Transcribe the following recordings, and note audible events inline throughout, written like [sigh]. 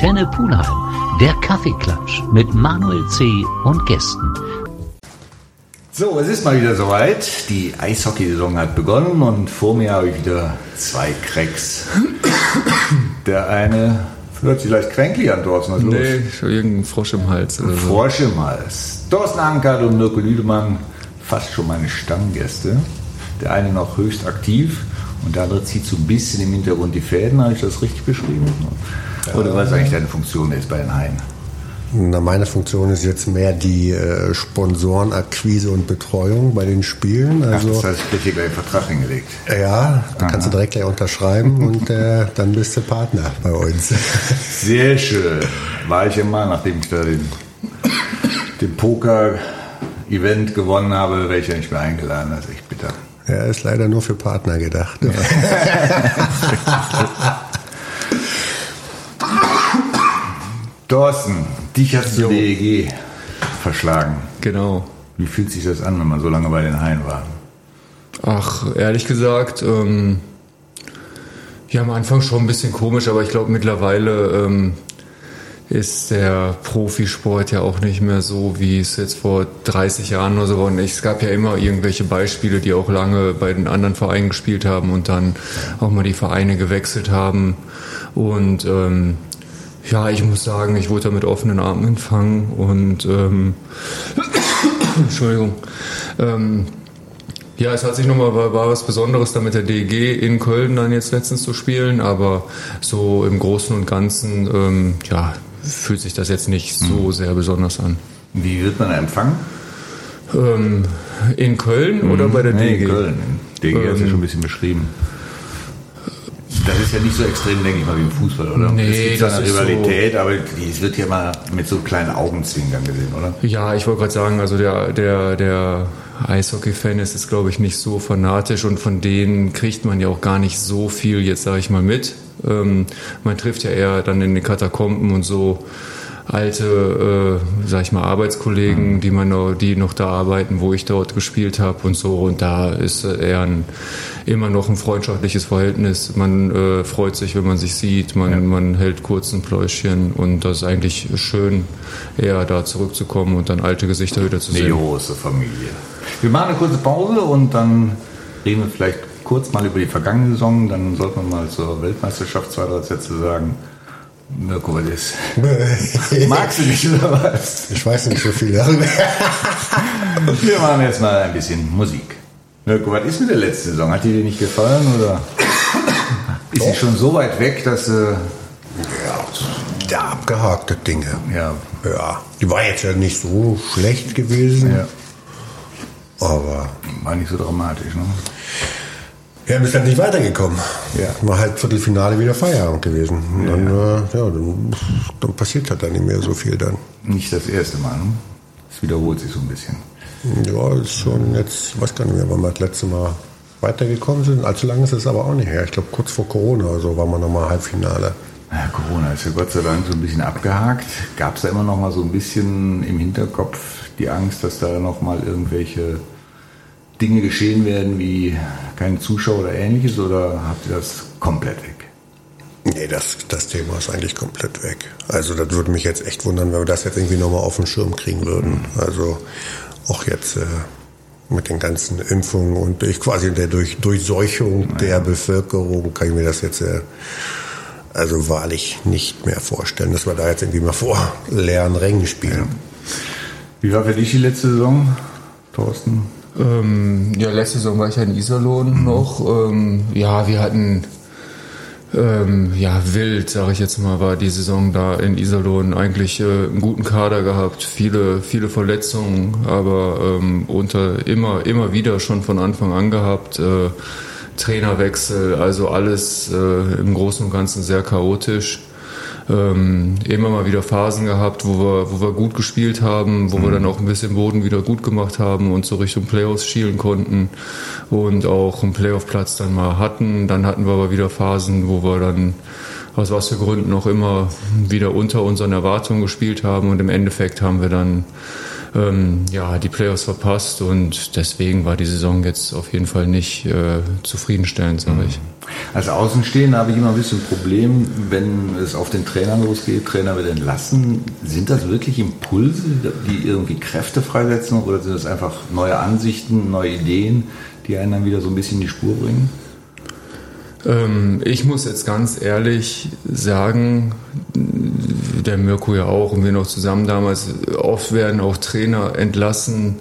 Antenne Pulheim, der Kaffeeklatsch mit Manuel C. und Gästen. So, es ist mal wieder soweit. Die Eishockeysaison hat begonnen und vor mir habe ich wieder zwei Cracks. [coughs] Der eine hört sich leicht kränklich an, Thorsten. Was ist Nee, los? schon irgendein Frosch im Hals oder so. Frosch im Hals. Thorsten Ankert und Mirko Lüdemann, fast schon meine Stammgäste. Der eine noch höchst aktiv und der andere zieht so ein bisschen im Hintergrund die Fäden. Habe ich das richtig beschrieben? Oder was ist eigentlich deine Funktion jetzt bei den Haien? Na, meine Funktion ist jetzt mehr die äh, Sponsorenakquise und Betreuung bei den Spielen. Ach, Also das heißt, ich hier gleich einen Vertrag hingelegt. ja, da kannst du direkt gleich unterschreiben [laughs] und äh, dann bist du Partner bei uns. [laughs] Sehr schön. War ich immer, nachdem ich da den, den Poker-Event gewonnen habe, wäre ich ja nicht mehr eingeladen. Das ist echt bitter. Ja, ist leider nur für Partner gedacht. [laughs] Thorsten, dich hast du DEG verschlagen. Genau. Wie fühlt sich das an, wenn man so lange bei den Haien war? Ach, ehrlich gesagt, ähm, ja, am Anfang schon ein bisschen komisch, aber ich glaube mittlerweile ähm, ist der Profisport ja auch nicht mehr so, wie es jetzt vor 30 Jahren oder so war. Und Es gab ja immer irgendwelche Beispiele, die auch lange bei den anderen Vereinen gespielt haben und dann auch mal die Vereine gewechselt haben. Und ähm, ja, ich muss sagen, ich wurde da mit offenen Armen empfangen und ähm, [coughs] Entschuldigung. Ähm, ja, es hat sich nochmal, war, war was Besonderes, da mit der DEG in Köln dann jetzt letztens zu spielen, aber so im Großen und Ganzen, ähm, ja, fühlt sich das jetzt nicht so sehr besonders an. Wie wird man empfangen? Ähm, in Köln oder bei der Nee, DEG? in Köln. DEG hast du Ähm, schon ein bisschen beschrieben. Das ist ja nicht so extrem, denke ich mal, wie im Fußball, oder? Nee, es gibt das eine ist so- Rivalität, aber die, es wird ja mal mit so kleinen Augenzwinkern gesehen, oder? Ja, ich wollte gerade sagen, also der, der, der Eishockey-Fan ist jetzt, glaube ich, nicht so fanatisch und von denen kriegt man ja auch gar nicht so viel, jetzt sage ich mal, mit. Ähm, man trifft ja eher dann in den Katakomben und so alte, äh, sag ich mal, Arbeitskollegen, die man noch, die noch da arbeiten, wo ich dort gespielt habe und so. Und da ist äh, eher ein, immer noch ein freundschaftliches Verhältnis. Man äh, freut sich, wenn man sich sieht, man, man hält kurz ein Pläuschchen und das ist eigentlich schön, eher da zurückzukommen und dann alte Gesichter wieder zu sehen. große Familie. Wir machen eine kurze Pause und dann reden wir vielleicht kurz mal über die vergangene Saison. Dann sollte man mal zur Weltmeisterschaft zwei, drei Sätze sagen. Mirko, was ist? Magst du nicht oder was? Ich weiß nicht so viel darüber. [laughs] Wir machen jetzt mal ein bisschen Musik. Mirko, was ist mit der letzten Saison? Hat die dir nicht gefallen oder ist sie schon so weit weg, dass äh, Ja, der abgehakte Dinge. ja, Ja, die war jetzt ja nicht so schlecht gewesen, ja, aber war nicht so dramatisch, ne? Ja, bist dann nicht weitergekommen. Ja. War halt Viertelfinale wieder Feierabend gewesen. Und dann, äh, ja, dann, dann passiert halt dann nicht mehr so viel dann. Nicht das erste Mal, ne? Es wiederholt sich so ein bisschen. Ja, ist schon jetzt, ich weiß gar nicht mehr, wann wir das letzte Mal weitergekommen sind. Allzu lange ist es aber auch nicht her. Ich glaube, kurz vor Corona oder so waren wir nochmal Halbfinale. Ja, Corona ist ja Gott sei Dank so ein bisschen abgehakt. Gab es da immer noch mal so ein bisschen im Hinterkopf die Angst, dass da noch mal irgendwelche Dinge geschehen werden, wie keine Zuschauer oder ähnliches, oder habt ihr das komplett weg? Nee, das, das Thema ist eigentlich komplett weg. Also das würde mich jetzt echt wundern, wenn wir das jetzt irgendwie nochmal auf den Schirm kriegen würden. Also auch jetzt äh, mit den ganzen Impfungen und durch quasi der durch, Durchseuchung der Bevölkerung kann ich mir das jetzt äh, also wahrlich nicht mehr vorstellen, dass wir da jetzt irgendwie mal vor leeren Rängen spielen. Wie war für dich die letzte Saison, Thorsten? Ähm, ja, letzte Saison war ich ja in Iserlohn noch. Ähm, ja, wir hatten ähm, ja wild, sage ich jetzt mal, war die Saison da in Iserlohn eigentlich äh, einen guten Kader gehabt, viele viele Verletzungen, aber ähm, unter immer immer wieder schon von Anfang an gehabt. Äh, Trainerwechsel, also alles äh, im Großen und Ganzen sehr chaotisch ähm, immer mal wieder Phasen gehabt, wo wir, wo wir gut gespielt haben, wo wir dann auch ein bisschen Boden wieder gut gemacht haben und so Richtung Playoffs schielen konnten und auch einen Playoff-Platz dann mal hatten. Dann hatten wir aber wieder Phasen, wo wir dann aus was für Gründen auch immer wieder unter unseren Erwartungen gespielt haben und im Endeffekt haben wir dann ähm, ja, die Playoffs verpasst und deswegen war die Saison jetzt auf jeden Fall nicht äh, zufriedenstellend, sage ich. Als Außenstehender habe ich immer ein bisschen ein Problem, wenn es auf den Trainer losgeht, Trainer wird entlassen. Sind das wirklich Impulse, die irgendwie Kräfte freisetzen oder sind das einfach neue Ansichten, neue Ideen, die einen dann wieder so ein bisschen in die Spur bringen? Ähm, ich muss jetzt ganz ehrlich sagen, der Mirko ja auch und wir noch zusammen damals, oft werden auch Trainer entlassen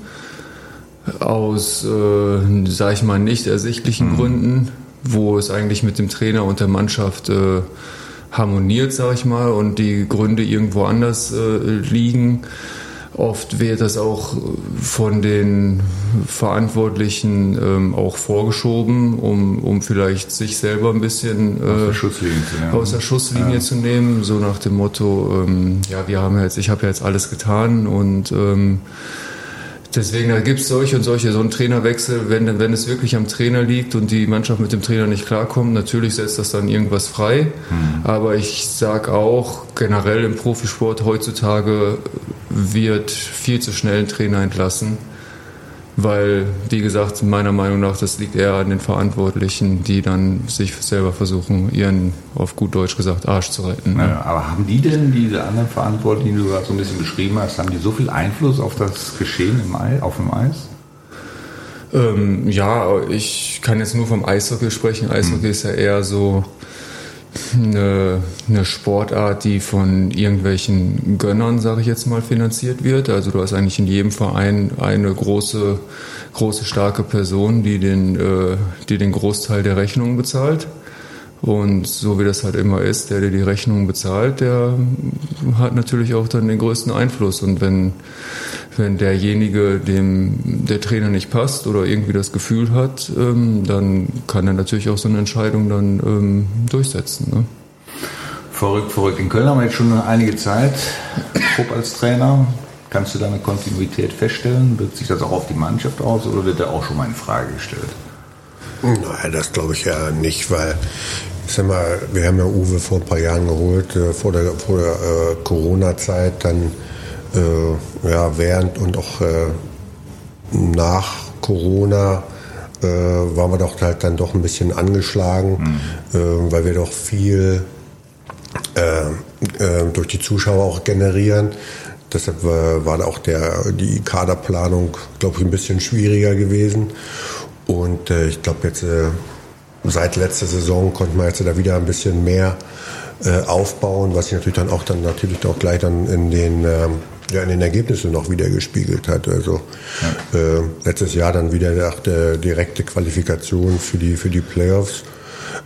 aus, äh, sag ich mal, nicht ersichtlichen mhm. Gründen, wo es eigentlich mit dem Trainer und der Mannschaft äh, harmoniert, sag ich mal, und die Gründe irgendwo anders äh, liegen. Oft wird das auch von den Verantwortlichen ähm, auch vorgeschoben, um, um vielleicht sich selber ein bisschen äh, aus der Schusslinie, zu nehmen. Aus der Schusslinie ja. zu nehmen, so nach dem Motto, ähm, ja, wir haben jetzt, ich habe ja jetzt alles getan und ähm, Deswegen, da gibt es solche und solche, so einen Trainerwechsel, wenn, wenn es wirklich am Trainer liegt und die Mannschaft mit dem Trainer nicht klarkommt, natürlich setzt das dann irgendwas frei. Mhm. Aber ich sage auch, generell im Profisport heutzutage wird viel zu schnell ein Trainer entlassen weil, wie gesagt, meiner Meinung nach, das liegt eher an den Verantwortlichen, die dann sich selber versuchen, ihren, auf gut Deutsch gesagt, Arsch zu retten. Ne? Ja, aber haben die denn, diese anderen Verantwortlichen, die du gerade so ein bisschen beschrieben hast, haben die so viel Einfluss auf das Geschehen im Eis, auf dem Eis? Ähm, ja, ich kann jetzt nur vom Eishockey sprechen. Eishockey hm. ist ja eher so eine, eine Sportart, die von irgendwelchen Gönnern, sage ich jetzt mal, finanziert wird. Also du hast eigentlich in jedem Verein eine große, große starke Person, die den, äh, die den Großteil der Rechnungen bezahlt. Und so wie das halt immer ist, der, der die Rechnung bezahlt, der hat natürlich auch dann den größten Einfluss. Und wenn, wenn derjenige, dem der Trainer nicht passt oder irgendwie das Gefühl hat, ähm, dann kann er natürlich auch so eine Entscheidung dann ähm, durchsetzen. Ne? Verrückt, verrückt. In Köln haben wir jetzt schon einige Zeit Trupp als Trainer. Kannst du da eine Kontinuität feststellen? Wirkt sich das auch auf die Mannschaft aus oder wird da auch schon mal in Frage gestellt? Naja, das glaube ich ja nicht, weil ich sag mal, wir haben ja Uwe vor ein paar Jahren geholt, äh, vor der, vor der äh, Corona-Zeit, dann äh, ja, während und auch äh, nach Corona äh, waren wir doch halt dann doch ein bisschen angeschlagen, mhm. weil wir doch viel durch die Zuschauer auch generieren. Deshalb war auch der, die Kaderplanung, glaube ich, ein bisschen schwieriger gewesen. Und äh, ich glaube jetzt äh, seit letzter Saison konnte man jetzt da wieder ein bisschen mehr äh, aufbauen, was sich natürlich dann auch dann natürlich auch gleich dann in den ähm, ja, in den Ergebnissen noch wieder gespiegelt hat. Also ja. äh, letztes Jahr dann wieder der, direkte Qualifikation für die für die Playoffs.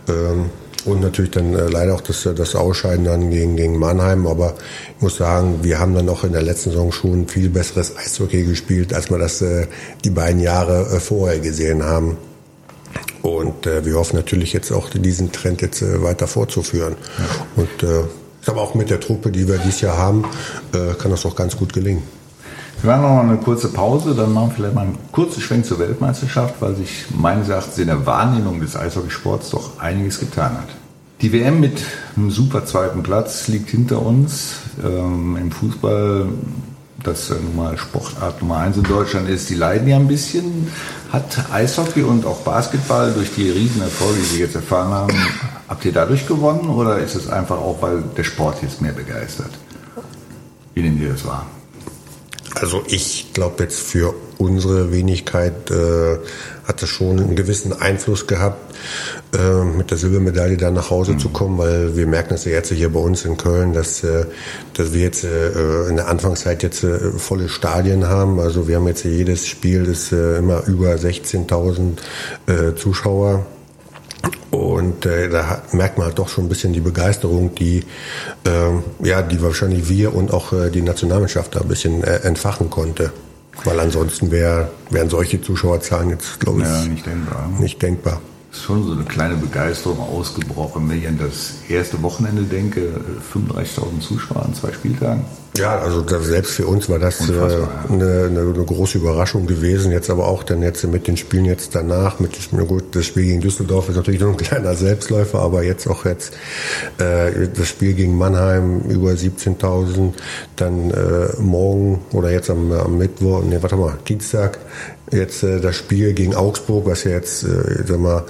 Ähm, und natürlich dann äh, leider auch das, das Ausscheiden dann gegen, gegen Mannheim. Aber ich muss sagen, wir haben dann auch in der letzten Saison schon viel besseres Eishockey gespielt, als wir das äh, die beiden Jahre äh, vorher gesehen haben. Und äh, wir hoffen natürlich jetzt auch diesen Trend jetzt äh, weiter fortzuführen. Und äh, ich glaube auch mit der Truppe, die wir dieses Jahr haben, äh, kann das auch ganz gut gelingen. Wir machen noch mal eine kurze Pause, dann machen wir vielleicht mal einen kurzen Schwenk zur Weltmeisterschaft, weil sich meines Erachtens in der Wahrnehmung des Eishockeysports doch einiges getan hat. Die WM mit einem super zweiten Platz liegt hinter uns. Ähm, Im Fußball, das nun mal Sportart Nummer eins in Deutschland ist, die leiden ja ein bisschen. Hat Eishockey und auch Basketball durch die Riesenerfolge, die Sie jetzt erfahren haben, habt ihr dadurch gewonnen oder ist es einfach auch, weil der Sport jetzt mehr begeistert? Wie nehmt ihr das wahr? Also ich glaube jetzt für unsere Wenigkeit äh, hat das schon einen gewissen Einfluss gehabt, äh, mit der Silbermedaille dann nach Hause mhm. zu kommen, weil wir merken das ja jetzt hier bei uns in Köln, dass, äh, dass wir jetzt äh, in der Anfangszeit jetzt äh, volle Stadien haben. Also wir haben jetzt jedes Spiel ist äh, immer über 16.000 äh, Zuschauer und äh, da merkt man halt doch schon ein bisschen die Begeisterung, die, äh, ja, die wahrscheinlich wir und auch äh, die Nationalmannschaft da ein bisschen äh, entfachen konnte. Weil ansonsten wär, wären solche Zuschauerzahlen jetzt, glaube ich, ja, nicht denkbar. Nicht denkbar. Ist schon so eine kleine Begeisterung ausgebrochen, wenn ich an das erste Wochenende denke. 35.000 Zuschauer an zwei Spieltagen. Ja, also selbst für uns war das äh, eine, eine, eine, große Überraschung gewesen. Jetzt aber auch dann jetzt mit den Spielen jetzt danach, mit dem, gut, das Spiel gegen Düsseldorf ist natürlich nur ein [laughs] kleiner Selbstläufer, aber jetzt auch jetzt äh, das Spiel gegen Mannheim über 17.000, dann äh, morgen oder jetzt am, am Mittwoch, nee, warte mal, Dienstag jetzt äh, das Spiel gegen Augsburg, was ja jetzt, äh, sag mal,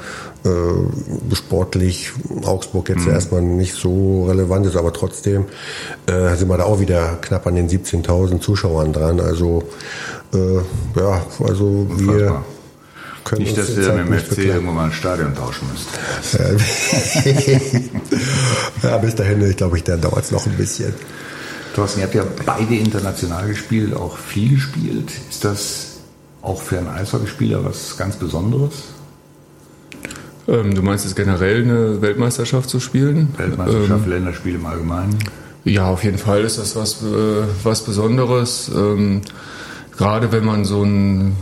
äh, sportlich Augsburg jetzt mhm. erstmal nicht so relevant ist, aber trotzdem äh, sind wir da auch wieder knapp an den 17.000 Zuschauern dran. Also äh, ja, also Unfassbar. wir können nicht, dass ihr mit dem FC irgendwann mal ein Stadion tauschen müsst. [laughs] ja, bis dahin, ich glaube, ich, dann dauert es noch ein bisschen. Thorsten, ihr habt ja beide international gespielt, auch viel gespielt. Ist das auch für einen Eishockeyspieler was ganz Besonderes? Ähm, du meinst es generell eine Weltmeisterschaft zu spielen? Weltmeisterschaft, ähm, Länderspiele im Allgemeinen? Ja, auf jeden Fall ist das was, äh, was Besonderes. Ähm, gerade wenn man so ein,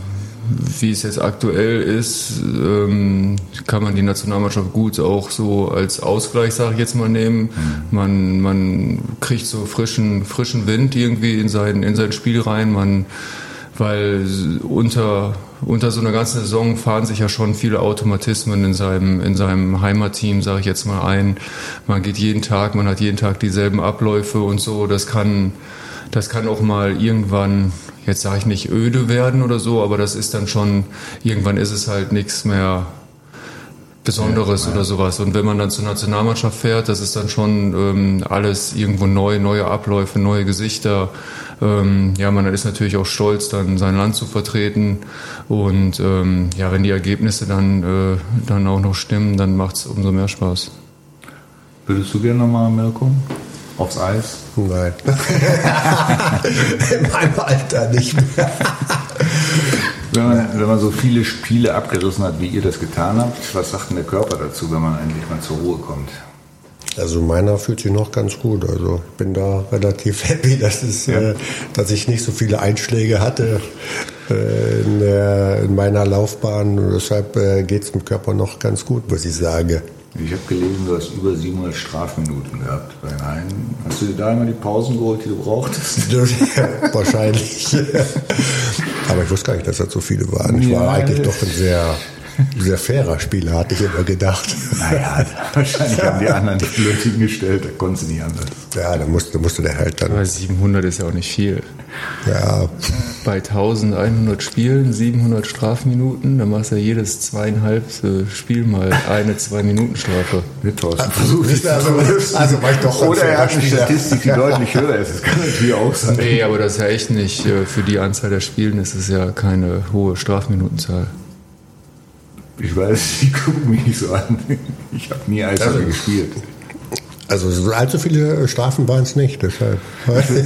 wie es jetzt aktuell ist, ähm, kann man die Nationalmannschaft gut auch so als Ausgleich, sage ich jetzt mal, nehmen. Mhm. Man, man kriegt so frischen, frischen Wind irgendwie in sein, in sein Spiel rein. Man weil unter, unter so einer ganzen Saison fahren sich ja schon viele Automatismen in seinem, in seinem Heimatteam, sage ich jetzt mal ein. Man geht jeden Tag, man hat jeden Tag dieselben Abläufe und so. Das kann, das kann auch mal irgendwann, jetzt sage ich nicht öde werden oder so, aber das ist dann schon, irgendwann ist es halt nichts mehr Besonderes ja, ja. oder sowas. Und wenn man dann zur Nationalmannschaft fährt, das ist dann schon ähm, alles irgendwo neu, neue Abläufe, neue Gesichter. Ähm, ja, man ist natürlich auch stolz, dann sein Land zu vertreten. Und ähm, ja, wenn die Ergebnisse dann, äh, dann auch noch stimmen, dann macht es umso mehr Spaß. Würdest du gerne nochmal, Mirko? Aufs Eis? Nein. [laughs] In meinem Alter nicht mehr. Wenn man, wenn man so viele Spiele abgerissen hat, wie ihr das getan habt, was sagt denn der Körper dazu, wenn man endlich mal zur Ruhe kommt? Also meiner fühlt sich noch ganz gut. Also ich bin da relativ [laughs] happy, dass, es, ja. äh, dass ich nicht so viele Einschläge hatte äh, in, der, in, meiner Laufbahn. Und deshalb äh, geht es dem Körper noch ganz gut, muss ich sagen. Ich habe gelesen, du hast über 700 Strafminuten gehabt bei Rhein. Hast du dir da immer die Pausen geholt, die du brauchtest? [laughs] Wahrscheinlich. [laughs] Aber ich wusste gar nicht, dass das so viele waren. Ich war ja, eigentlich doch ein sehr [laughs] sehr fairer Spieler, hatte ich immer gedacht. Naja, wahrscheinlich haben die anderen die blöd hingestellt, da konnten sie nicht anders. Ja, da musste, musste der halt dann. Aber 700 ist ja auch nicht viel. Ja. Bei 1100 Spielen, 700 Strafminuten, dann machst du ja jedes zweieinhalb Spiel mal eine Zwei-Minuten-Strafe. Mit Thorsten. Versuch ich also, also war ich doch Oder er hat eine Statistik, die deutlich höher ist. Das kann natürlich auch sein. Nee, aber das ist ja echt nicht, äh, für die Anzahl der Spielen ist es ja keine hohe Strafminutenzahl. Ich weiß, [laughs] die gucken mich nicht so an. Ich habe nie Eishockey also, gespielt. Also allzu viele Strafen waren es nicht, deshalb.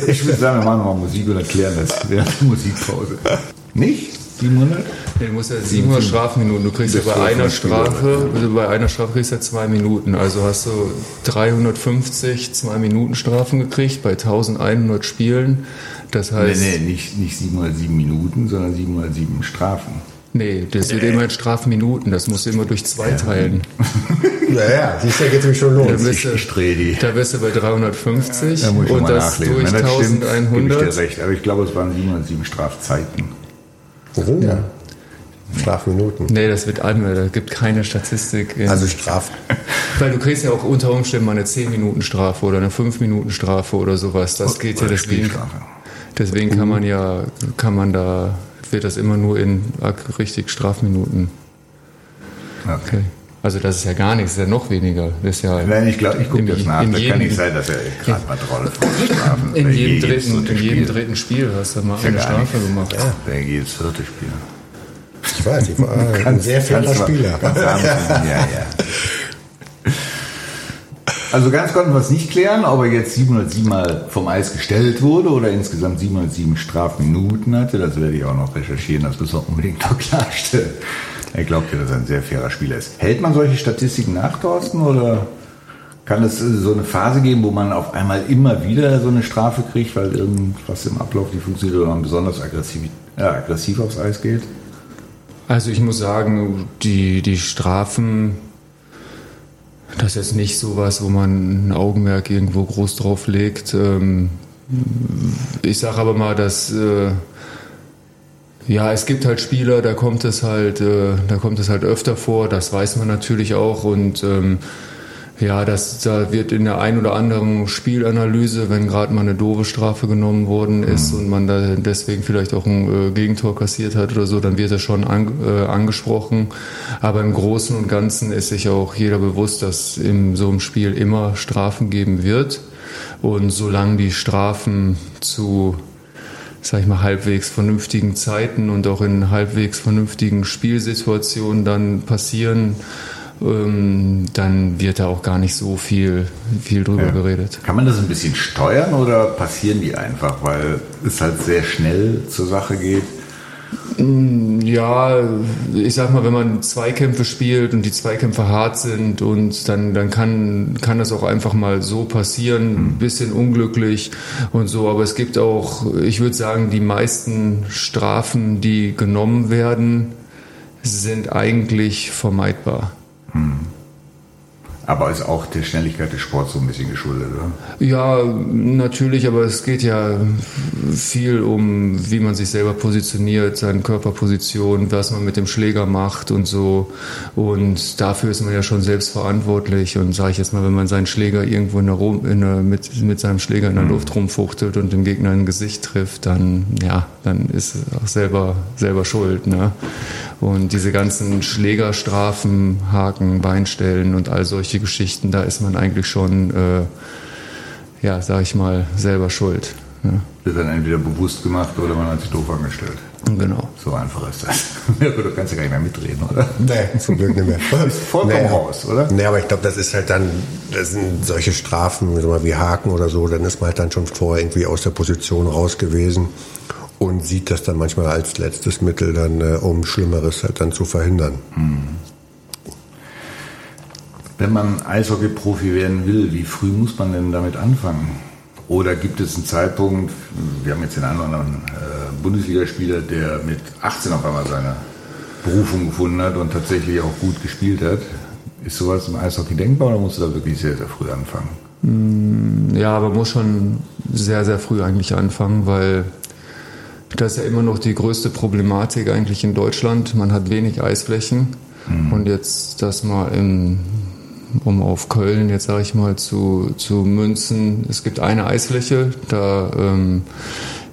Ich würde sagen, wir machen mal Musik und erklären das während der Musikpause. Nicht? 700? Nee, du musst ja 700 Strafminuten. Du kriegst ja bei einer Strafe, also bei einer Strafe kriegst du ja zwei Minuten. Also hast du 350 zwei Minuten Strafen gekriegt bei 1100 Spielen. Das heißt. Nee, nee, nicht, nicht 707 Minuten, sondern 707 Strafen. Nee, das wird immer in Strafminuten, das musst du immer durch zwei teilen. [laughs] Naja, siehst du, da geht es mich schon los. Da bist, du, da bist du bei 350 ja, muss ich und das nachlesen. durch Wenn das 1100. Stimmt, ich dir recht, aber ich glaube, es waren 707 Strafzeiten. Oh. Ja. Strafminuten. Nee, das wird einmal, da gibt keine Statistik. Also Straf. Weil du kriegst ja auch unter Umständen mal eine 10-Minuten-Strafe oder eine 5-Minuten-Strafe oder sowas. Das geht ja deswegen. Deswegen kann man ja, kann man da wird das immer nur in richtig Strafminuten. Okay. Also das ist ja gar nichts, das ist ja noch weniger. Das ist ja Nein, ich glaube, ich gucke das nach. Da kann nicht sein, dass er gerade mal Trolle Strafen. In jedem, dritten, in jedem dritten Spiel hast du mal eine Strafe gemacht. Ja, der jedes vierte Spiel. Ich weiß, ich war ein sehr fairer Spieler. [laughs] ja, ja. Also ganz konnten wir es nicht klären, ob er jetzt 707 Mal vom Eis gestellt wurde oder insgesamt 707 Strafminuten hatte. Das werde ich auch noch recherchieren, das müssen wir unbedingt noch [laughs] klarstellen. Er glaubt ja, dass er ein sehr fairer Spieler ist. Hält man solche Statistiken nach, Thorsten, oder kann es so eine Phase geben, wo man auf einmal immer wieder so eine Strafe kriegt, weil irgendwas im Ablauf nicht funktioniert oder man besonders aggressiv, äh, aggressiv aufs Eis geht? Also ich muss sagen, die, die Strafen das ist nicht so was, wo man ein Augenmerk irgendwo groß drauf legt. Ähm, ich sage aber mal, dass äh, ja, es gibt halt Spieler, da kommt es halt, äh, da kommt es halt öfter vor. Das weiß man natürlich auch und ähm, ja, das, da wird in der ein oder anderen Spielanalyse, wenn gerade mal eine doofe Strafe genommen worden ist mhm. und man da deswegen vielleicht auch ein äh, Gegentor kassiert hat oder so, dann wird er schon an, äh, angesprochen. Aber im Großen und Ganzen ist sich auch jeder bewusst, dass in so einem Spiel immer Strafen geben wird. Und solange die Strafen zu sag ich mal, halbwegs vernünftigen Zeiten und auch in halbwegs vernünftigen Spielsituationen dann passieren, ähm, dann wird da auch gar nicht so viel, viel drüber ja. geredet. Kann man das ein bisschen steuern oder passieren die einfach, weil es halt sehr schnell zur Sache geht? Mm, ja, ich sag mal, wenn man Zweikämpfe spielt und die Zweikämpfe hart sind und dann, dann kann, kann das auch einfach mal so passieren, ein hm. bisschen unglücklich und so. Aber es gibt auch, ich würde sagen, die meisten Strafen, die genommen werden, sind eigentlich vermeidbar. Hm. Aber ist auch der Schnelligkeit des Sports so ein bisschen geschuldet, oder? Ja, natürlich, aber es geht ja viel um, wie man sich selber positioniert, seine Körperposition, was man mit dem Schläger macht und so. Und dafür ist man ja schon selbst verantwortlich. Und sage ich jetzt mal, wenn man seinen Schläger irgendwo in der, in der, mit, mit seinem Schläger in der mhm. Luft rumfuchtelt und dem Gegner ein Gesicht trifft, dann, ja, dann ist auch selber, selber schuld. Ne? Und diese ganzen Schlägerstrafen, Haken, Beinstellen und all solche Geschichten, da ist man eigentlich schon, äh, ja, sag ich mal, selber schuld. Ja. Wird dann entweder bewusst gemacht oder man hat sich doof angestellt. Genau. So einfach ist das. [laughs] Ja, du kannst ja gar nicht mehr mitreden, oder? Nee, zum Glück nicht mehr. Du bist vollkommen nee, raus, oder? Nee, aber ich glaube, das ist halt dann, das sind solche Strafen, wie Haken oder so, dann ist man halt dann schon vorher irgendwie aus der Position raus gewesen und sieht das dann manchmal als letztes Mittel dann, äh, um Schlimmeres halt dann zu verhindern. Hm. Wenn man Eishockey-Profi werden will, wie früh muss man denn damit anfangen? Oder gibt es einen Zeitpunkt, wir haben jetzt den einen oder anderen äh, Bundesligaspieler, der mit 18 auf einmal seine Berufung gefunden hat und tatsächlich auch gut gespielt hat. Ist sowas im Eishockey denkbar oder musst du da wirklich sehr, sehr früh anfangen? Hm, ja, aber muss schon sehr, sehr früh eigentlich anfangen, weil das ist ja immer noch die größte Problematik eigentlich in Deutschland. Man hat wenig Eisflächen. Mhm. Und jetzt das mal in, um auf Köln, jetzt sage ich mal, zu, zu münzen. Es gibt eine Eisfläche, da ähm,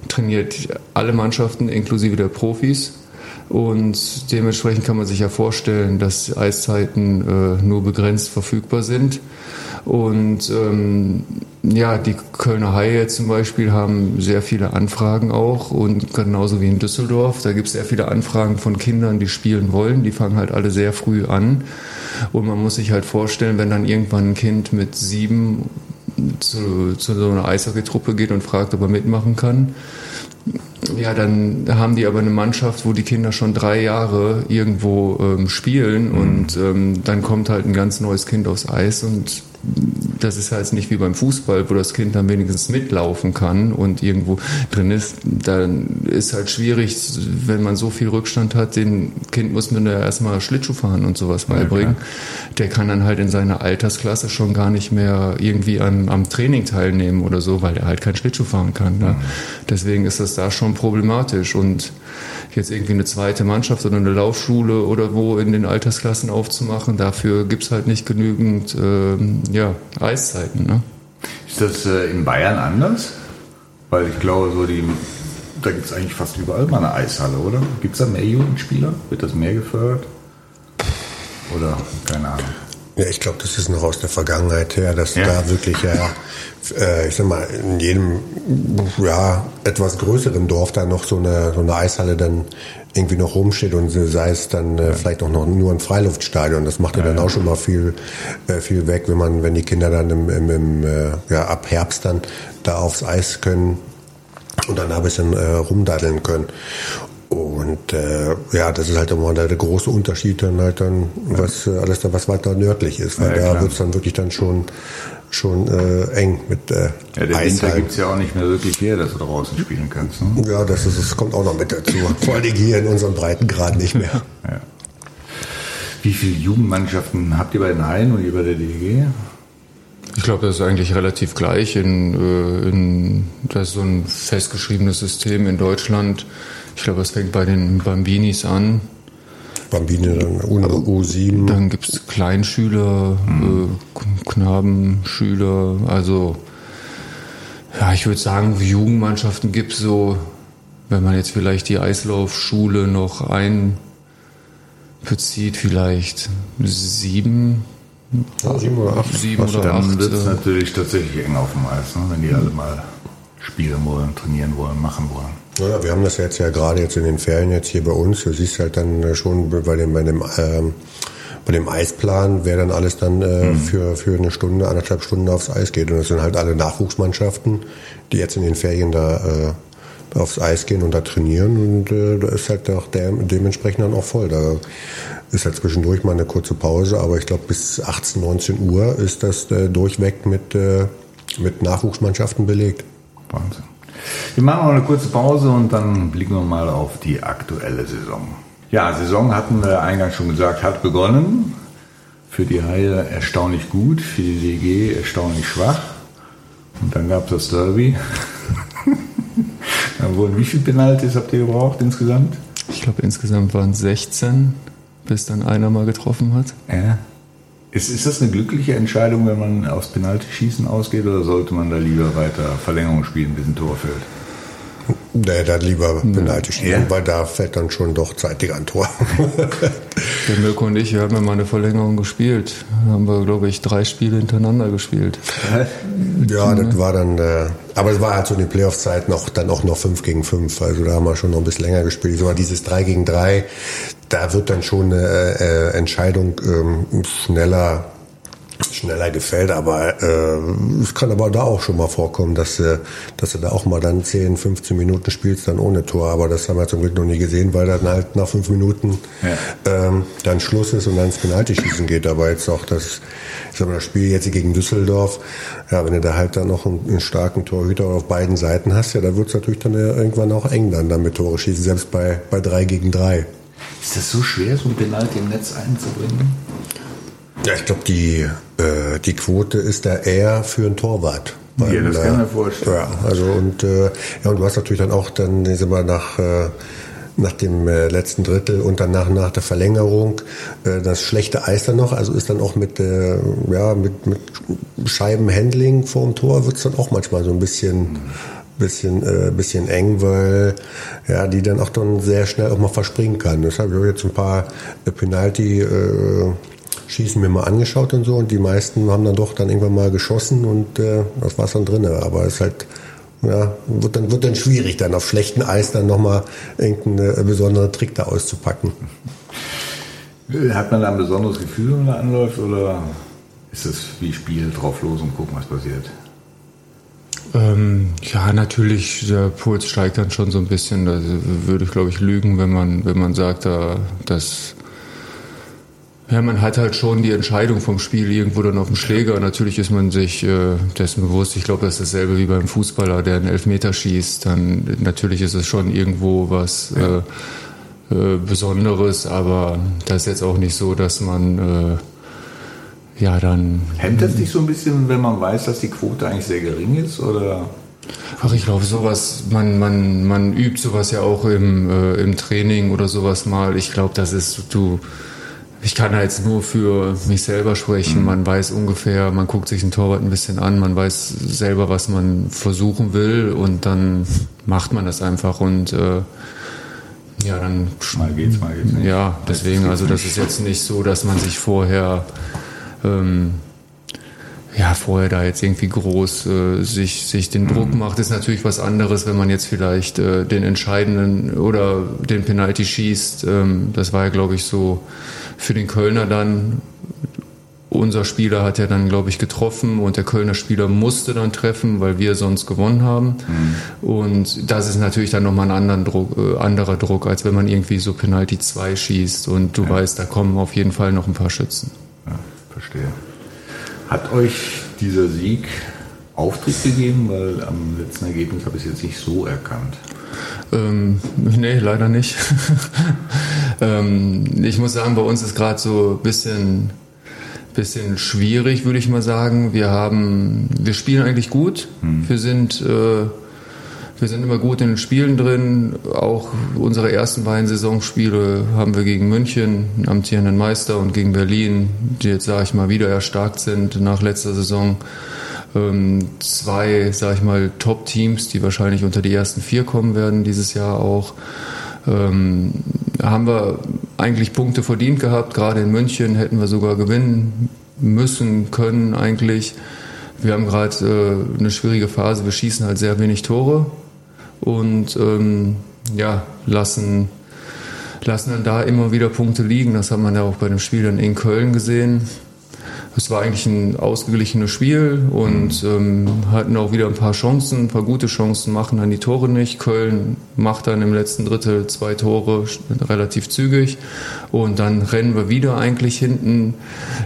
trainiert alle Mannschaften inklusive der Profis. Und dementsprechend kann man sich ja vorstellen, dass Eiszeiten äh, nur begrenzt verfügbar sind. Und ähm, ja, die Kölner Haie zum Beispiel haben sehr viele Anfragen auch und genauso wie in Düsseldorf. Da gibt es sehr viele Anfragen von Kindern, die spielen wollen. Die fangen halt alle sehr früh an. Und man muss sich halt vorstellen, wenn dann irgendwann ein Kind mit sieben zu, zu so einer Eishockey-Truppe geht und fragt, ob er mitmachen kann, ja, dann haben die aber eine Mannschaft, wo die Kinder schon drei Jahre irgendwo ähm, spielen mhm. und ähm, dann kommt halt ein ganz neues Kind aufs Eis und das ist halt nicht wie beim Fußball, wo das Kind dann wenigstens mitlaufen kann und irgendwo drin ist. Dann ist halt schwierig, wenn man so viel Rückstand hat, den Kind muss man ja erstmal Schlittschuh fahren und sowas beibringen. Ja, Der kann dann halt in seiner Altersklasse schon gar nicht mehr irgendwie an, am Training teilnehmen oder so, weil er halt kein Schlittschuh fahren kann. Ne? Mhm. Deswegen ist das da schon problematisch und jetzt irgendwie eine zweite Mannschaft oder eine Laufschule oder wo in den Altersklassen aufzumachen. Dafür gibt es halt nicht genügend ähm, ja, Eiszeiten. Ne? Ist das äh, in Bayern anders? Weil ich glaube, so die, da gibt es eigentlich fast überall mal eine Eishalle, oder? Gibt es da mehr Jugendspieler? Wird das mehr gefördert? Oder keine Ahnung. Ja, ich glaube, das ist noch aus der Vergangenheit her, dass ja. da wirklich ja, äh, ich sag mal, in jedem ja, etwas größeren Dorf da noch so eine, so eine Eishalle dann irgendwie noch rumsteht und sei es dann äh, vielleicht auch noch nur ein Freiluftstadion. Das macht ja, dann auch schon mal viel, äh, viel weg, wenn man, wenn die Kinder dann im, im, im äh, ja, ab Herbst dann da aufs Eis können und dann ein bisschen äh, rumdaddeln können. Und äh, ja, das ist halt immer der, große Unterschied dann halt dann, was äh, alles da, was weiter nördlich ist. Weil ja, da wird es dann wirklich dann schon schon äh, eng mit äh, Ja, der Winter gibt es ja auch nicht mehr wirklich her, dass du draußen spielen kannst. Ne? Ja, das, ist, das kommt auch noch mit dazu. [laughs] Vor allem hier in unserem Breitengrad nicht mehr. Ja. Wie viele Jugendmannschaften habt ihr bei den Haien und ihr bei der DG? Ich glaube, das ist eigentlich relativ gleich. In, äh, in, das ist so ein festgeschriebenes System in Deutschland. Ich glaube, es fängt bei den Bambinis an. Bambini, dann U7. Dann gibt es Kleinschüler, mhm. äh, Knabenschüler, also ja, ich würde sagen, Jugendmannschaften gibt es so, wenn man jetzt vielleicht die Eislaufschule noch einbezieht, vielleicht sieben. Ja, sieben oder acht. Sieben oder dann acht. Dann wird es natürlich tatsächlich eng auf dem Eis, ne? wenn die alle mal spielen wollen, trainieren wollen, machen wollen. Ja, wir haben das jetzt ja gerade jetzt in den Ferien jetzt hier bei uns. Du siehst halt dann äh, schon bei dem, bei dem, ähm, bei dem Eisplan, wer dann alles dann äh, mhm. für, für eine Stunde, anderthalb Stunden aufs Eis geht. Und das sind halt alle Nachwuchsmannschaften, die jetzt in den Ferien da äh, aufs Eis gehen und da trainieren. Und äh, da ist halt auch der, dementsprechend dann auch voll. Da ist halt zwischendurch mal eine kurze Pause, aber ich glaube bis 18, 19 Uhr ist das äh, durchweg mit, äh, mit Nachwuchsmannschaften belegt. Wahnsinn. Wir machen noch eine kurze Pause und dann blicken wir mal auf die aktuelle Saison. Ja, Saison hatten wir eingangs schon gesagt, hat begonnen. Für die Haie erstaunlich gut, für die DG erstaunlich schwach. Und dann gab es das Derby. [laughs] dann wurden wie viele Penalties habt ihr gebraucht insgesamt? Ich glaube insgesamt waren es 16, bis dann einer mal getroffen hat. Ja. Ist, ist das eine glückliche Entscheidung, wenn man aufs Penaltyschießen ausgeht oder sollte man da lieber weiter Verlängerung spielen, bis ein Tor fällt? Nee, dann lieber Penalty schießen, ja. weil da fällt dann schon doch zeitig ein Tor. [laughs] Der Mirko und ich, wir haben ja mal eine Verlängerung gespielt. Da haben wir, glaube ich, drei Spiele hintereinander gespielt. Ja, das war dann, äh, aber es war halt so in den Playoff-Zeit noch, dann auch noch 5 gegen 5. Also da haben wir schon noch ein bisschen länger gespielt. So dieses 3 gegen 3, da wird dann schon eine äh, Entscheidung ähm, schneller schneller gefällt, aber äh, es kann aber da auch schon mal vorkommen, dass, äh, dass du da auch mal dann 10, 15 Minuten spielst, dann ohne Tor. Aber das haben wir zum Glück noch nie gesehen, weil dann halt nach fünf Minuten ja. ähm, dann Schluss ist und dann ins Penalty-Schießen geht. Aber jetzt auch das, ich sag mal, das Spiel jetzt gegen Düsseldorf, ja, wenn du da halt dann noch einen, einen starken Torhüter auf beiden Seiten hast, ja, da wird es natürlich dann irgendwann auch eng dann damit Tore schießen, selbst bei, bei drei gegen drei. Ist das so schwer, so ein Penalty im Netz einzubringen? Ja, ich glaube, die, äh, die Quote ist da eher für einen Torwart. Weil, ja, das kann man vorstellen. Ja, also und, äh, ja, und du hast natürlich dann auch dann sind wir nach, äh, nach dem äh, letzten Drittel und danach nach der Verlängerung äh, das schlechte Eis dann noch, also ist dann auch mit, äh, ja, mit, mit Scheibenhandling vor dem Tor wird es dann auch manchmal so ein bisschen. Mhm bisschen, äh, bisschen eng, weil ja, die dann auch dann sehr schnell auch mal verspringen kann. Deshalb habe ich jetzt ein paar äh, Penalty äh, Schießen mir mal angeschaut und so und die meisten haben dann doch dann irgendwann mal geschossen und äh, das war es dann drin. Aber es ist halt, ja, wird dann, wird dann schwierig, dann auf schlechtem Eis dann nochmal irgendeinen äh, besonderen Trick da auszupacken. Hat man da ein besonderes Gefühl, wenn man da anläuft oder ist es wie Spiel drauf los und gucken, was passiert? Ähm, ja, natürlich, der Puls steigt dann schon so ein bisschen. Da würde ich, glaube ich, lügen, wenn man, wenn man sagt, dass ja, man hat halt schon die Entscheidung vom Spiel irgendwo dann auf dem Schläger. Natürlich ist man sich äh, dessen bewusst. Ich glaube, das ist dasselbe wie beim Fußballer, der einen Elfmeter schießt. Dann natürlich ist es schon irgendwo was äh, äh, Besonderes, aber das ist jetzt auch nicht so, dass man äh, ja dann. Hemmt das dich so ein bisschen, wenn man weiß, dass die Quote eigentlich sehr gering ist, oder? Ach, ich glaube, sowas, man, man, man übt sowas ja auch im, äh, im Training oder sowas mal. Ich glaube, das ist, du, ich kann da jetzt nur für mich selber sprechen. Mhm. Man weiß ungefähr, man guckt sich den Torwart ein bisschen an, man weiß selber, was man versuchen will und dann macht man das einfach und äh, ja, dann. Mal geht's, mal geht's nicht. Ja, deswegen, also das ist jetzt nicht so, dass man sich vorher ähm, ja, vorher da jetzt irgendwie groß äh, sich, sich den Druck mhm. macht, ist natürlich was anderes, wenn man jetzt vielleicht äh, den entscheidenden oder den Penalty schießt. Ähm, das war ja, glaube ich, so für den Kölner dann, unser Spieler hat ja dann, glaube ich, getroffen und der Kölner Spieler musste dann treffen, weil wir sonst gewonnen haben. Mhm. Und das ist natürlich dann nochmal ein Druck, äh, anderer Druck, als wenn man irgendwie so Penalty 2 schießt und du ja. weißt, da kommen auf jeden Fall noch ein paar Schützen. Ja, verstehe. Hat euch dieser Sieg Auftritt gegeben? Weil am letzten Ergebnis habe ich es jetzt nicht so erkannt. Ähm, nee, leider nicht. [laughs] ähm, ich muss sagen, bei uns ist gerade so ein bisschen, bisschen schwierig, würde ich mal sagen. Wir haben, wir spielen eigentlich gut. Hm. Wir sind, äh, wir sind immer gut in den Spielen drin. Auch unsere ersten beiden Saisonspiele haben wir gegen München, einen amtierenden Meister, und gegen Berlin, die jetzt, sage ich mal, wieder erstarkt sind nach letzter Saison. Ähm, zwei, sage ich mal, Top-Teams, die wahrscheinlich unter die ersten vier kommen werden dieses Jahr auch. Ähm, haben wir eigentlich Punkte verdient gehabt. Gerade in München hätten wir sogar gewinnen müssen, können eigentlich. Wir haben gerade äh, eine schwierige Phase. Wir schießen halt sehr wenig Tore und ähm, ja, lassen, lassen dann da immer wieder Punkte liegen. Das hat man ja auch bei dem Spiel dann in Köln gesehen. Es war eigentlich ein ausgeglichenes Spiel und ähm, hatten auch wieder ein paar Chancen, ein paar gute Chancen, machen dann die Tore nicht. Köln macht dann im letzten Drittel zwei Tore relativ zügig und dann rennen wir wieder eigentlich hinten,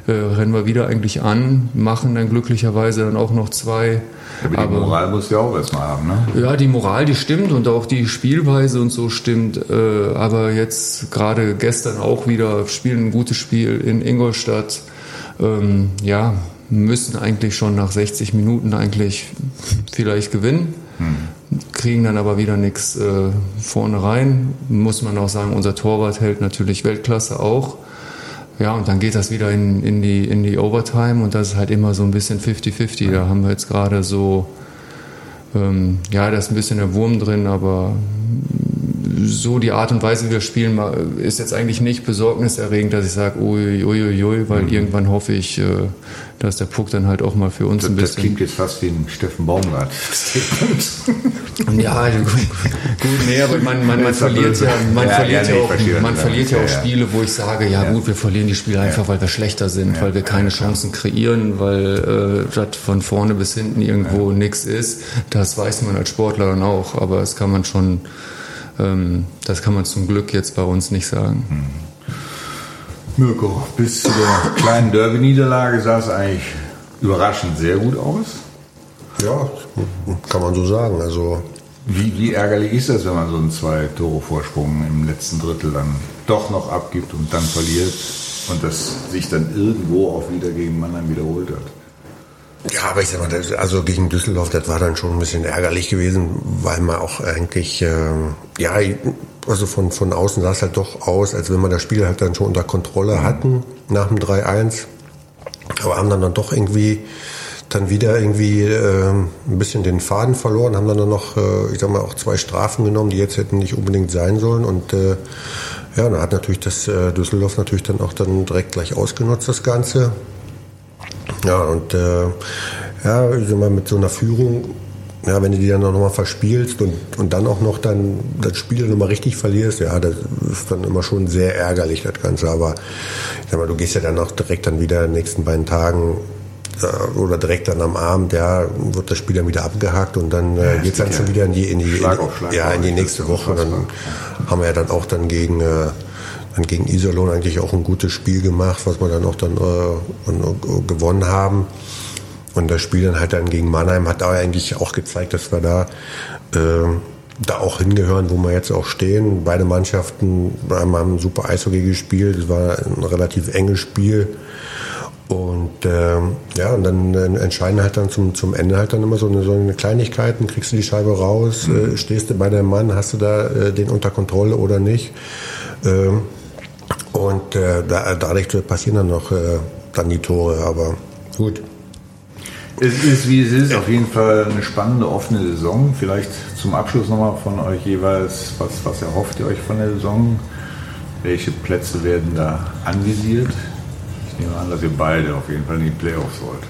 äh, rennen wir wieder eigentlich an, machen dann glücklicherweise dann auch noch zwei. Aber die Aber, Moral muss ja auch erstmal haben, ne? Ja, die Moral, die stimmt und auch die Spielweise und so stimmt. Äh, aber jetzt gerade gestern auch wieder spielen ein gutes Spiel in Ingolstadt ähm, ja, müssen eigentlich schon nach 60 Minuten eigentlich vielleicht gewinnen, hm. kriegen dann aber wieder nichts äh, vorne rein. Muss man auch sagen, unser Torwart hält natürlich Weltklasse auch. Ja, und dann geht das wieder in, in, die, in die Overtime und das ist halt immer so ein bisschen 50-50. Da haben wir jetzt gerade so, ähm, ja, da ist ein bisschen der Wurm drin, aber so die Art und Weise, wie wir spielen, ist jetzt eigentlich nicht besorgniserregend, dass ich sage, uiuiui, ui, weil mhm. irgendwann hoffe ich, äh, dass der Puck dann halt auch mal für uns das, ein bisschen. Das klingt jetzt fast wie ein Steffen Baumgart. [laughs] ja, gut, nee, aber man, man, man verliert ja, man ja, verliert ja, ja auch, man verliert ja auch Spiele, wo ich sage, ja, gut, wir verlieren die Spiele einfach, weil wir schlechter sind, weil wir keine Chancen kreieren, weil äh, das von vorne bis hinten irgendwo nichts ist. Das weiß man als Sportler dann auch, aber das kann man schon das kann man zum Glück jetzt bei uns nicht sagen. Hm. Mirko, bis zu der kleinen Derby-Niederlage sah es eigentlich überraschend sehr gut aus. Ja, kann man so sagen. Also wie, wie, ärgerlich ist das, wenn man so einen Zwei-Tore-Vorsprung im letzten Drittel dann doch noch abgibt und dann verliert und das sich dann irgendwo auch wieder gegen Mannheim wiederholt hat? Ja, aber ich sag mal, das, also gegen Düsseldorf, das war dann schon ein bisschen ärgerlich gewesen, weil man auch eigentlich, äh, ja, also von, von außen sah es halt doch aus, als wenn man das Spiel halt dann schon unter Kontrolle hatten nach dem 3-1. Aber haben dann, dann doch irgendwie dann wieder irgendwie äh, ein bisschen den Faden verloren, haben dann noch, äh, ich sag mal, auch zwei Strafen genommen, die jetzt hätten nicht unbedingt sein sollen. Und äh, ja, dann hat natürlich das äh, Düsseldorf natürlich dann auch dann direkt gleich ausgenutzt, das Ganze. Ja, und äh, ja, ich sag mal, mit so einer Führung, ja, wenn du die dann noch mal verspielst und, und dann auch noch dann das Spiel noch mal richtig verlierst, ja, das ist dann immer schon sehr ärgerlich, das Ganze. Aber ich sag mal, du gehst ja dann auch direkt dann wieder in den nächsten beiden Tagen äh, oder direkt dann am Abend, ja, wird das Spiel dann wieder abgehakt und dann äh, ja, geht's dann schon wieder in die, in die, in die ja, in die nächste Woche. Dann haben wir ja dann auch dann gegen äh, dann gegen Iserlohn eigentlich auch ein gutes Spiel gemacht, was wir dann auch dann äh, gewonnen haben. Und das Spiel dann halt dann gegen Mannheim hat da eigentlich auch gezeigt, dass wir da äh, da auch hingehören, wo wir jetzt auch stehen. Beide Mannschaften haben, haben super Eishockey gespielt. Es war ein relativ enges Spiel. Und äh, ja, und dann entscheiden halt dann zum, zum Ende halt dann immer so eine, so eine Kleinigkeiten, kriegst du die Scheibe raus, mhm. äh, stehst du bei deinem Mann, hast du da äh, den unter Kontrolle oder nicht. Ähm, und äh, da, dadurch passieren dann noch äh, dann die Tore, aber gut. Es ist, wie es ist, auf jeden Fall eine spannende, offene Saison. Vielleicht zum Abschluss nochmal von euch jeweils, was, was erhofft ihr euch von der Saison? Welche Plätze werden da anvisiert? Ich nehme an, dass ihr beide auf jeden Fall in die Playoffs wollt.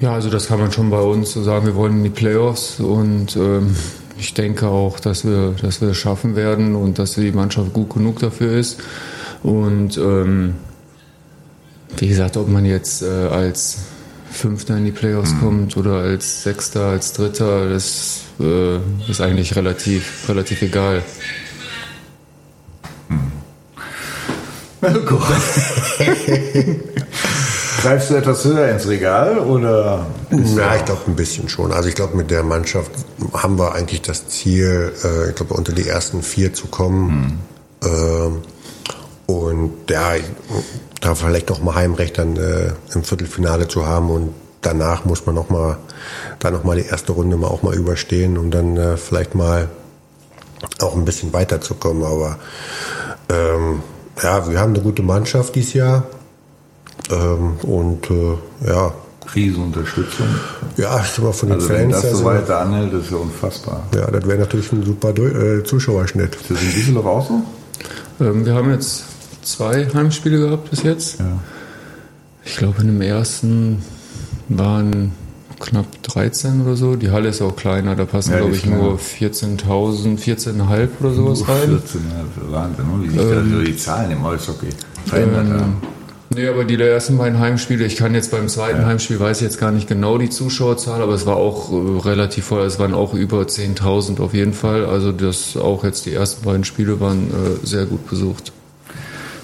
Ja, also das kann man schon bei uns so sagen. Wir wollen in die Playoffs und ähm, ich denke auch, dass wir, dass wir es schaffen werden und dass die Mannschaft gut genug dafür ist. Und ähm, wie gesagt, ob man jetzt äh, als Fünfter in die Playoffs mhm. kommt oder als Sechster, als Dritter, das äh, ist eigentlich relativ, relativ egal. Hm. [laughs] Greifst du etwas höher ins Regal oder? Ja, ich glaube ein bisschen schon. Also ich glaube, mit der Mannschaft haben wir eigentlich das Ziel, äh, ich glaube unter die ersten vier zu kommen. Hm. Äh, Und ja, da vielleicht noch mal Heimrecht dann äh, im Viertelfinale zu haben und danach muss man noch mal da noch mal die erste Runde mal auch mal überstehen, um dann äh, vielleicht mal auch ein bisschen weiterzukommen. Aber ähm, ja, wir haben eine gute Mannschaft dieses Jahr ähm, und äh, ja. Riesenunterstützung. Ja, ich mal von den also Fans. Wenn das also, so weiter anhält, das ist ja unfassbar. Ja, das wäre natürlich ein super äh, Zuschauerschnitt. Ist das in Düsseldorf auch so? Ähm, wir haben jetzt zwei Heimspiele gehabt bis jetzt. Ja. Ich glaube, in dem ersten waren knapp 13 oder so. Die Halle ist auch kleiner, da passen, Ja, glaube ich, nur 14.000, 14,5 oder sowas rein. 14, ja, Wahnsinn, wie sich da so die Zahlen im Eishockey verändert Ähm, haben. Nee, aber die ersten beiden Heimspiele, ich kann jetzt beim zweiten Heimspiel, weiß ich jetzt gar nicht genau die Zuschauerzahl, aber es war auch äh, relativ voll, es waren auch über 10.000 auf jeden Fall. Also das auch jetzt die ersten beiden Spiele waren äh, sehr gut besucht.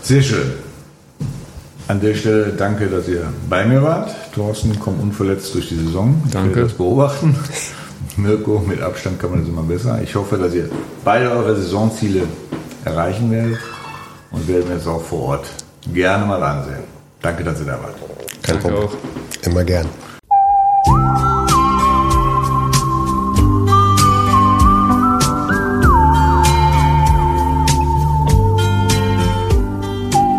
Sehr schön. An der Stelle danke, dass ihr bei mir wart. Thorsten, komm unverletzt durch die Saison. Ich Danke. werde das beobachten. [laughs] Mirko, mit Abstand kann man das immer besser. Ich hoffe, dass ihr beide eure Saisonziele erreichen werdet und werden wir es auch vor Ort gerne mal ansehen. Danke, dass ihr da wart. Kein Danke Problem. auch. Immer gern.